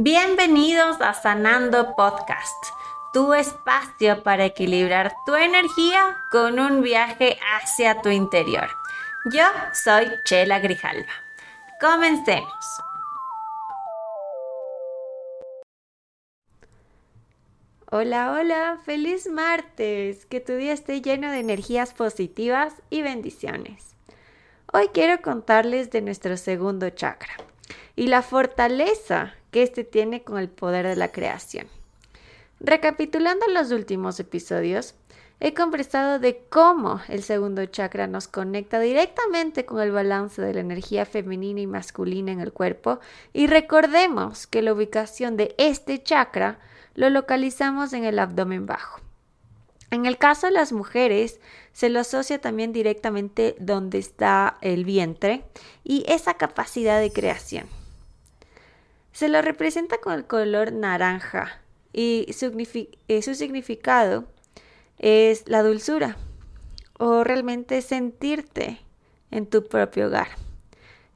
Bienvenidos a Sanando Podcast, tu espacio para equilibrar tu energía con un viaje hacia tu interior. Yo soy Chela Grijalva. Comencemos. Hola, hola, feliz martes, que tu día esté lleno de energías positivas y bendiciones. Hoy quiero contarles de nuestro segundo chakra y la fortaleza que éste tiene con el poder de la creación. Recapitulando los últimos episodios, he conversado de cómo el segundo chakra nos conecta directamente con el balance de la energía femenina y masculina en el cuerpo y recordemos que la ubicación de este chakra lo localizamos en el abdomen bajo. En el caso de las mujeres, se lo asocia también directamente donde está el vientre y esa capacidad de creación. Se lo representa con el color naranja y eh, su significado es la dulzura o realmente sentirte en tu propio hogar.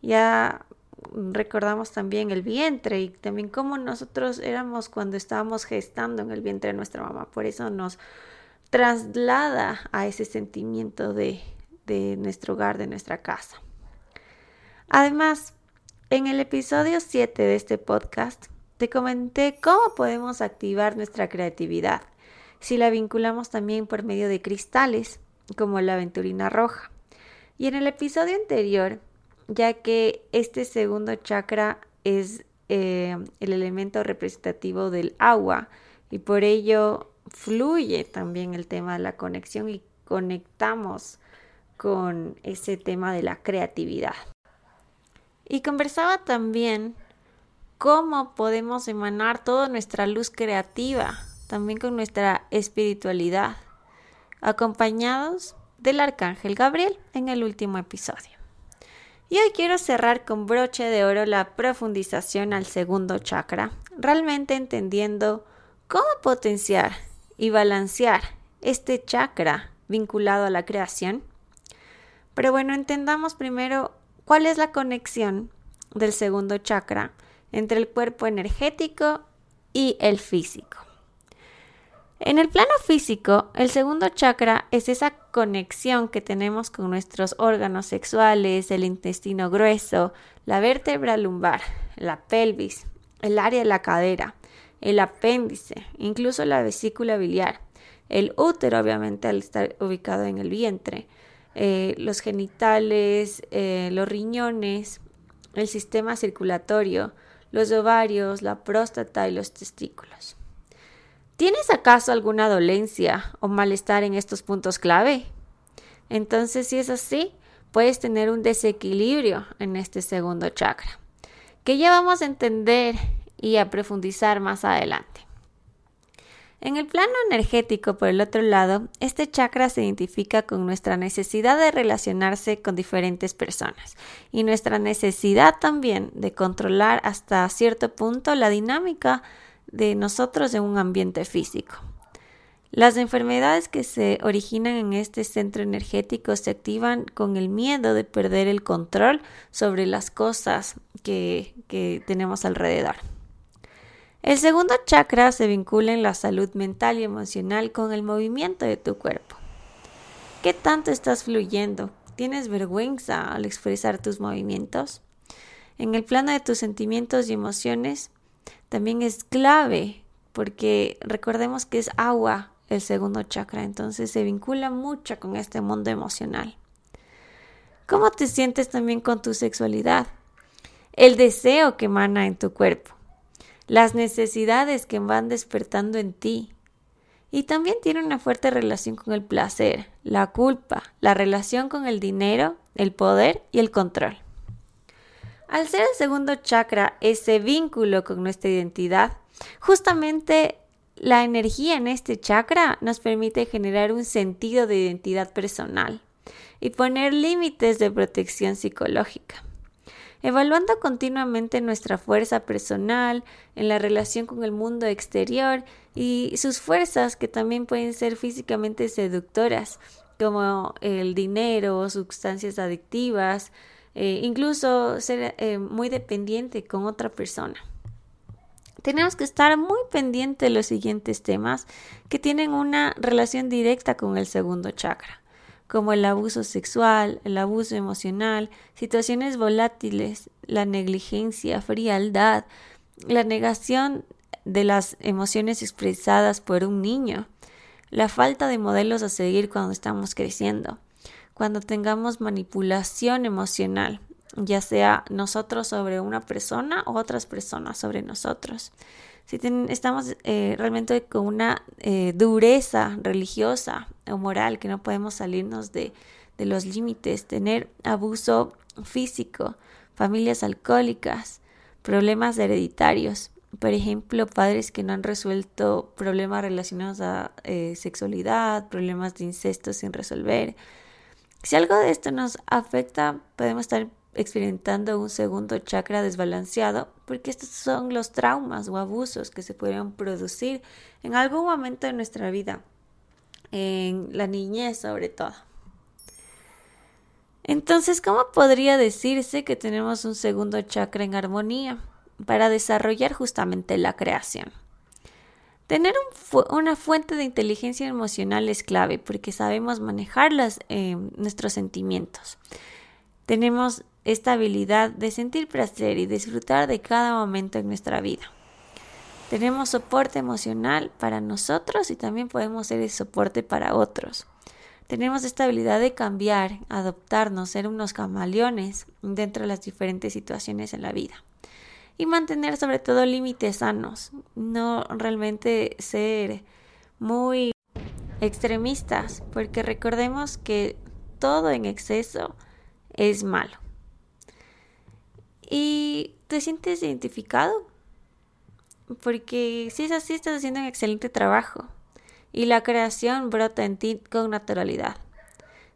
Ya recordamos también el vientre y también cómo nosotros éramos cuando estábamos gestando en el vientre de nuestra mamá. Por eso nos traslada a ese sentimiento de, de nuestro hogar, de nuestra casa. Además, en el episodio 7 de este podcast te comenté cómo podemos activar nuestra creatividad si la vinculamos también por medio de cristales como la aventurina roja. Y en el episodio anterior, ya que este segundo chakra es eh, el elemento representativo del agua y por ello fluye también el tema de la conexión y conectamos con ese tema de la creatividad. Y conversaba también cómo podemos emanar toda nuestra luz creativa, también con nuestra espiritualidad, acompañados del arcángel Gabriel en el último episodio. Y hoy quiero cerrar con broche de oro la profundización al segundo chakra, realmente entendiendo cómo potenciar y balancear este chakra vinculado a la creación. Pero bueno, entendamos primero ¿Cuál es la conexión del segundo chakra entre el cuerpo energético y el físico? En el plano físico, el segundo chakra es esa conexión que tenemos con nuestros órganos sexuales, el intestino grueso, la vértebra lumbar, la pelvis, el área de la cadera, el apéndice, incluso la vesícula biliar, el útero obviamente al estar ubicado en el vientre, eh, los genitales, eh, los riñones, el sistema circulatorio, los ovarios, la próstata y los testículos. ¿Tienes acaso alguna dolencia o malestar en estos puntos clave? Entonces, si es así, puedes tener un desequilibrio en este segundo chakra, que ya vamos a entender y a profundizar más adelante. En el plano energético, por el otro lado, este chakra se identifica con nuestra necesidad de relacionarse con diferentes personas y nuestra necesidad también de controlar hasta cierto punto la dinámica de nosotros en un ambiente físico. Las enfermedades que se originan en este centro energético se activan con el miedo de perder el control sobre las cosas que, que tenemos alrededor. El segundo chakra se vincula en la salud mental y emocional con el movimiento de tu cuerpo. ¿Qué tanto estás fluyendo? ¿Tienes vergüenza al expresar tus movimientos? En el plano de tus sentimientos y emociones también es clave porque recordemos que es agua el segundo chakra, entonces se vincula mucho con este mundo emocional. ¿Cómo te sientes también con tu sexualidad? El deseo que emana en tu cuerpo las necesidades que van despertando en ti. Y también tiene una fuerte relación con el placer, la culpa, la relación con el dinero, el poder y el control. Al ser el segundo chakra ese vínculo con nuestra identidad, justamente la energía en este chakra nos permite generar un sentido de identidad personal y poner límites de protección psicológica evaluando continuamente nuestra fuerza personal en la relación con el mundo exterior y sus fuerzas que también pueden ser físicamente seductoras, como el dinero, sustancias adictivas, eh, incluso ser eh, muy dependiente con otra persona. tenemos que estar muy pendientes de los siguientes temas que tienen una relación directa con el segundo chakra, como el abuso sexual, el abuso emocional, situaciones volátiles, la negligencia, frialdad, la negación de las emociones expresadas por un niño, la falta de modelos a seguir cuando estamos creciendo, cuando tengamos manipulación emocional, ya sea nosotros sobre una persona o otras personas sobre nosotros. Si estamos eh, realmente con una eh, dureza religiosa o moral que no podemos salirnos de, de los límites, tener abuso físico, familias alcohólicas, problemas hereditarios, por ejemplo, padres que no han resuelto problemas relacionados a eh, sexualidad, problemas de incesto sin resolver. Si algo de esto nos afecta, podemos estar experimentando un segundo chakra desbalanceado, porque estos son los traumas o abusos que se pueden producir en algún momento de nuestra vida, en la niñez sobre todo. Entonces, ¿cómo podría decirse que tenemos un segundo chakra en armonía para desarrollar justamente la creación? Tener una fuente de inteligencia emocional es clave porque sabemos manejar eh, nuestros sentimientos. Tenemos esta habilidad de sentir placer y disfrutar de cada momento en nuestra vida. Tenemos soporte emocional para nosotros y también podemos ser el soporte para otros. Tenemos esta habilidad de cambiar, adoptarnos, ser unos camaleones dentro de las diferentes situaciones en la vida. Y mantener sobre todo límites sanos, no realmente ser muy extremistas, porque recordemos que todo en exceso es malo. ¿Y te sientes identificado? Porque si es así, estás haciendo un excelente trabajo y la creación brota en ti con naturalidad.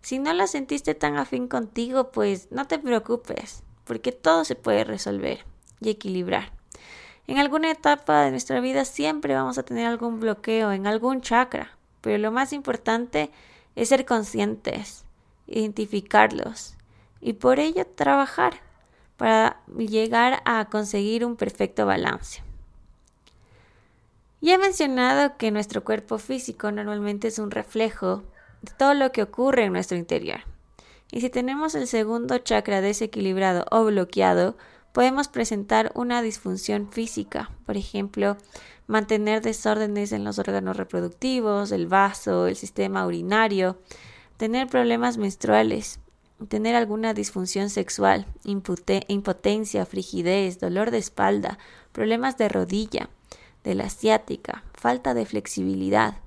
Si no la sentiste tan afín contigo, pues no te preocupes, porque todo se puede resolver y equilibrar. En alguna etapa de nuestra vida siempre vamos a tener algún bloqueo en algún chakra, pero lo más importante es ser conscientes, identificarlos y por ello trabajar para llegar a conseguir un perfecto balance. Ya he mencionado que nuestro cuerpo físico normalmente es un reflejo de todo lo que ocurre en nuestro interior. Y si tenemos el segundo chakra desequilibrado o bloqueado, podemos presentar una disfunción física, por ejemplo, mantener desórdenes en los órganos reproductivos, el vaso, el sistema urinario, tener problemas menstruales, tener alguna disfunción sexual, impotencia, frigidez, dolor de espalda, problemas de rodilla, de la asiática, falta de flexibilidad,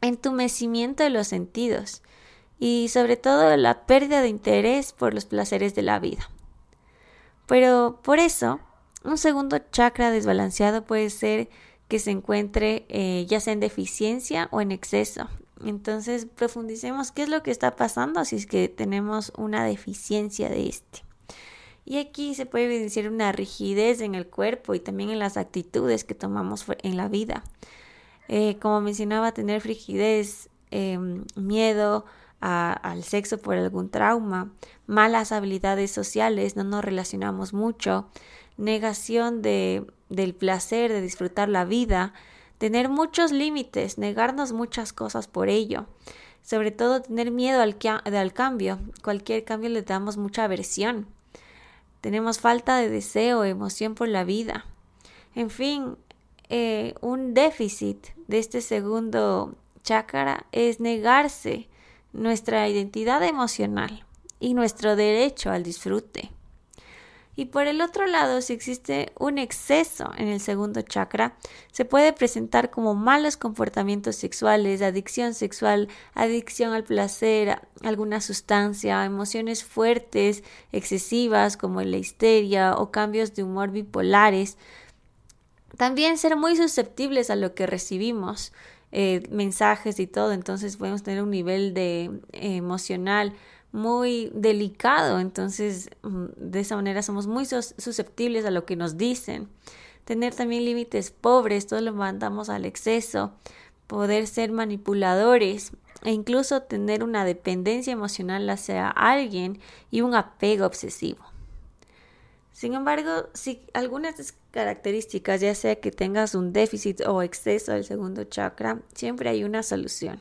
entumecimiento de los sentidos y sobre todo la pérdida de interés por los placeres de la vida. Pero por eso, un segundo chakra desbalanceado puede ser que se encuentre eh, ya sea en deficiencia o en exceso, entonces profundicemos qué es lo que está pasando si es que tenemos una deficiencia de este. Y aquí se puede evidenciar una rigidez en el cuerpo y también en las actitudes que tomamos en la vida. Eh, como mencionaba, tener frigidez, em, miedo al sexo por algún trauma, malas habilidades sociales, no nos relacionamos mucho, negación de, del placer, de disfrutar la vida, tener muchos límites, negarnos muchas cosas por ello. Sobre todo tener miedo al, cambio. Cualquier cambio le damos mucha aversión. Tenemos falta de deseo, emoción por la vida. En fin, eh, un déficit de este segundo chakra es negarse nuestra identidad emocional y nuestro derecho al disfrute. Y por el otro lado, si existe un exceso en el segundo chakra, se puede presentar como malos comportamientos sexuales, adicción sexual, adicción al placer, alguna sustancia, emociones fuertes, excesivas como la histeria o cambios de humor bipolares. También ser muy susceptibles a lo que recibimos, eh, mensajes y todo, entonces podemos tener un nivel de eh, emocional muy delicado, entonces mm, de esa manera somos muy susceptibles a lo que nos dicen. Tener también límites pobres, todo lo mandamos al exceso, poder ser manipuladores e incluso tener una dependencia emocional hacia alguien y un apego obsesivo. Sin embargo, si algunas características, ya sea que tengas un déficit o exceso del segundo chakra, siempre hay una solución.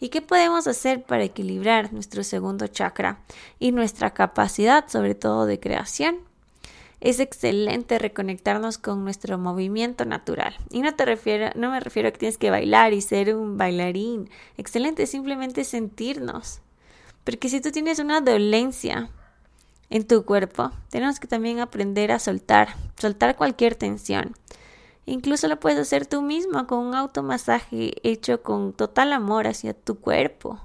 ¿Y qué podemos hacer para equilibrar nuestro segundo chakra y nuestra capacidad, sobre todo de creación? Es excelente reconectarnos con nuestro movimiento natural. Y no te refiero, no me refiero a que tienes que bailar y ser un bailarín. Excelente, simplemente sentirnos. Porque si tú tienes una dolencia en tu cuerpo, tenemos que también aprender a soltar, soltar cualquier tensión. Incluso lo puedes hacer tú mismo con un automasaje hecho con total amor hacia tu cuerpo.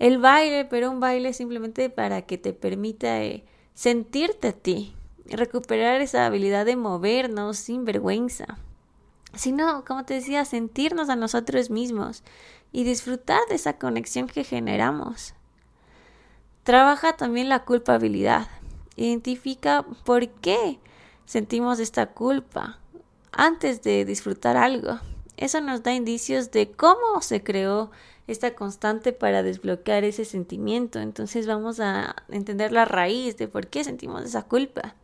El baile, pero un baile simplemente para que te permita eh, sentirte a ti, recuperar esa habilidad de movernos sin vergüenza. Sino, como te decía, sentirnos a nosotros mismos y disfrutar de esa conexión que generamos. Trabaja también la culpabilidad. Identifica por qué sentimos esta culpa antes de disfrutar algo. Eso nos da indicios de cómo se creó esta constante para desbloquear ese sentimiento. Entonces vamos a entender la raíz de por qué sentimos esa culpa.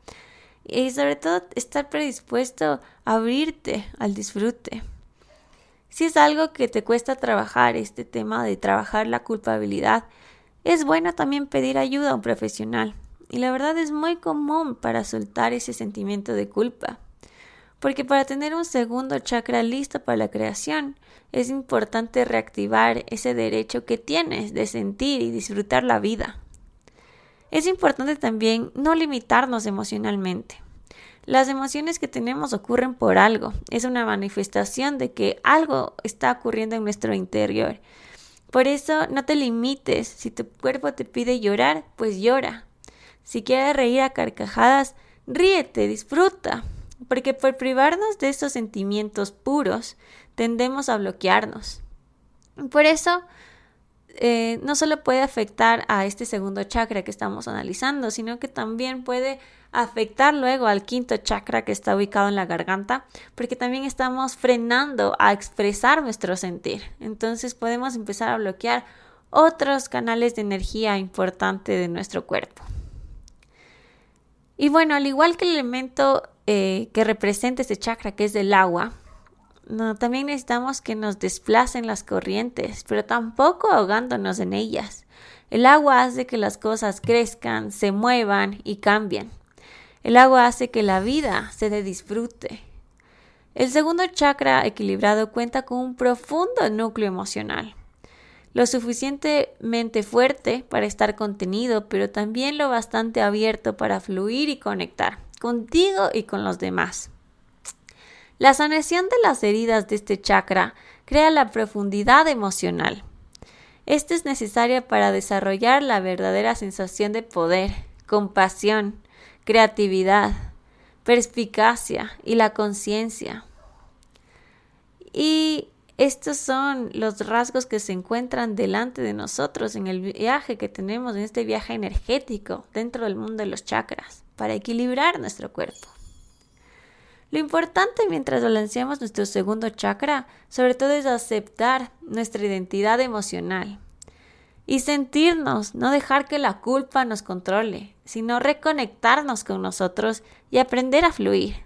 Y sobre todo estar predispuesto a abrirte al disfrute. Si es algo que te cuesta trabajar, este tema de trabajar la culpabilidad, es bueno también pedir ayuda a un profesional. Y la verdad es muy común para soltar ese sentimiento de culpa. Porque para tener un segundo chakra listo para la creación, es importante reactivar ese derecho que tienes de sentir y disfrutar la vida. Es importante también no limitarnos emocionalmente. Las emociones que tenemos ocurren por algo, es una manifestación de que algo está ocurriendo en nuestro interior. Por eso no te limites, si tu cuerpo te pide llorar, pues llora. Si quieres reír a carcajadas, ríete, disfruta porque por privarnos de esos sentimientos puros tendemos a bloquearnos. Por eso, eh, no solo puede afectar a este segundo chakra que estamos analizando, sino que también puede afectar luego al quinto chakra que está ubicado en la garganta, porque también estamos frenando a expresar nuestro sentir. Entonces podemos empezar a bloquear otros canales de energía importante de nuestro cuerpo. Y bueno, al igual que el elemento eh, que representa este chakra, que es del agua, no, también necesitamos que nos desplacen las corrientes, pero tampoco ahogándonos en ellas. El agua hace que las cosas crezcan, se muevan y cambien. El agua hace que la vida se dé disfrute. El segundo chakra equilibrado cuenta con un profundo núcleo emocional, lo suficientemente fuerte para estar contenido, pero también lo bastante abierto para fluir y conectar contigo y con los demás. La sanación de las heridas de este chakra crea la profundidad emocional. Esta es necesaria para desarrollar la verdadera sensación de poder, compasión, creatividad, perspicacia y la conciencia. Y estos son los rasgos que se encuentran delante de nosotros en el viaje que tenemos, en este viaje energético dentro del mundo de los chakras para equilibrar nuestro cuerpo. Lo importante mientras balanceamos nuestro segundo chakra, sobre todo es aceptar nuestra identidad emocional y sentirnos, no dejar que la culpa nos controle, sino reconectarnos con nosotros y aprender a fluir.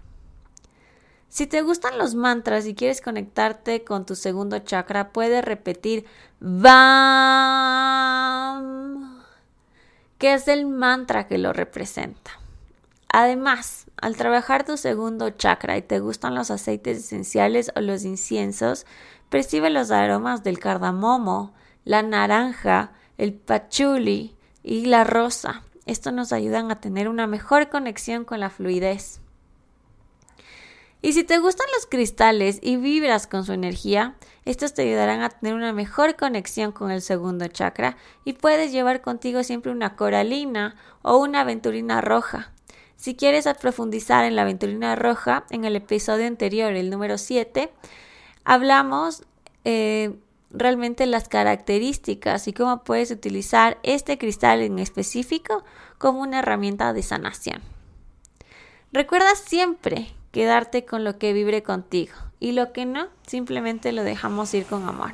Si te gustan los mantras y quieres conectarte con tu segundo chakra, puedes repetir BAM, que es el mantra que lo representa. Además, al trabajar tu segundo chakra y te gustan los aceites esenciales o los inciensos, percibe los aromas del cardamomo, la naranja, el pachuli y la rosa. Esto nos ayudan a tener una mejor conexión con la fluidez. Y si te gustan los cristales y vibras con su energía, estos te ayudarán a tener una mejor conexión con el segundo chakra y puedes llevar contigo siempre una coralina o una aventurina roja. Si quieres profundizar en la aventurina roja, en el episodio anterior, el número 7, hablamos eh, realmente las características y cómo puedes utilizar este cristal en específico como una herramienta de sanación. Recuerda siempre quedarte con lo que vibre contigo y lo que no, simplemente lo dejamos ir con amor.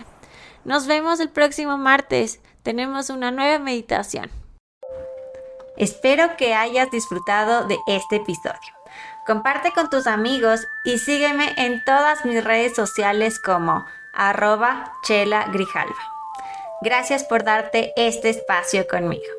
Nos vemos el próximo martes. Tenemos una nueva meditación. Espero que hayas disfrutado de este episodio. Comparte con tus amigos y sígueme en todas mis redes sociales como arroba chela grijalva. Gracias por darte este espacio conmigo.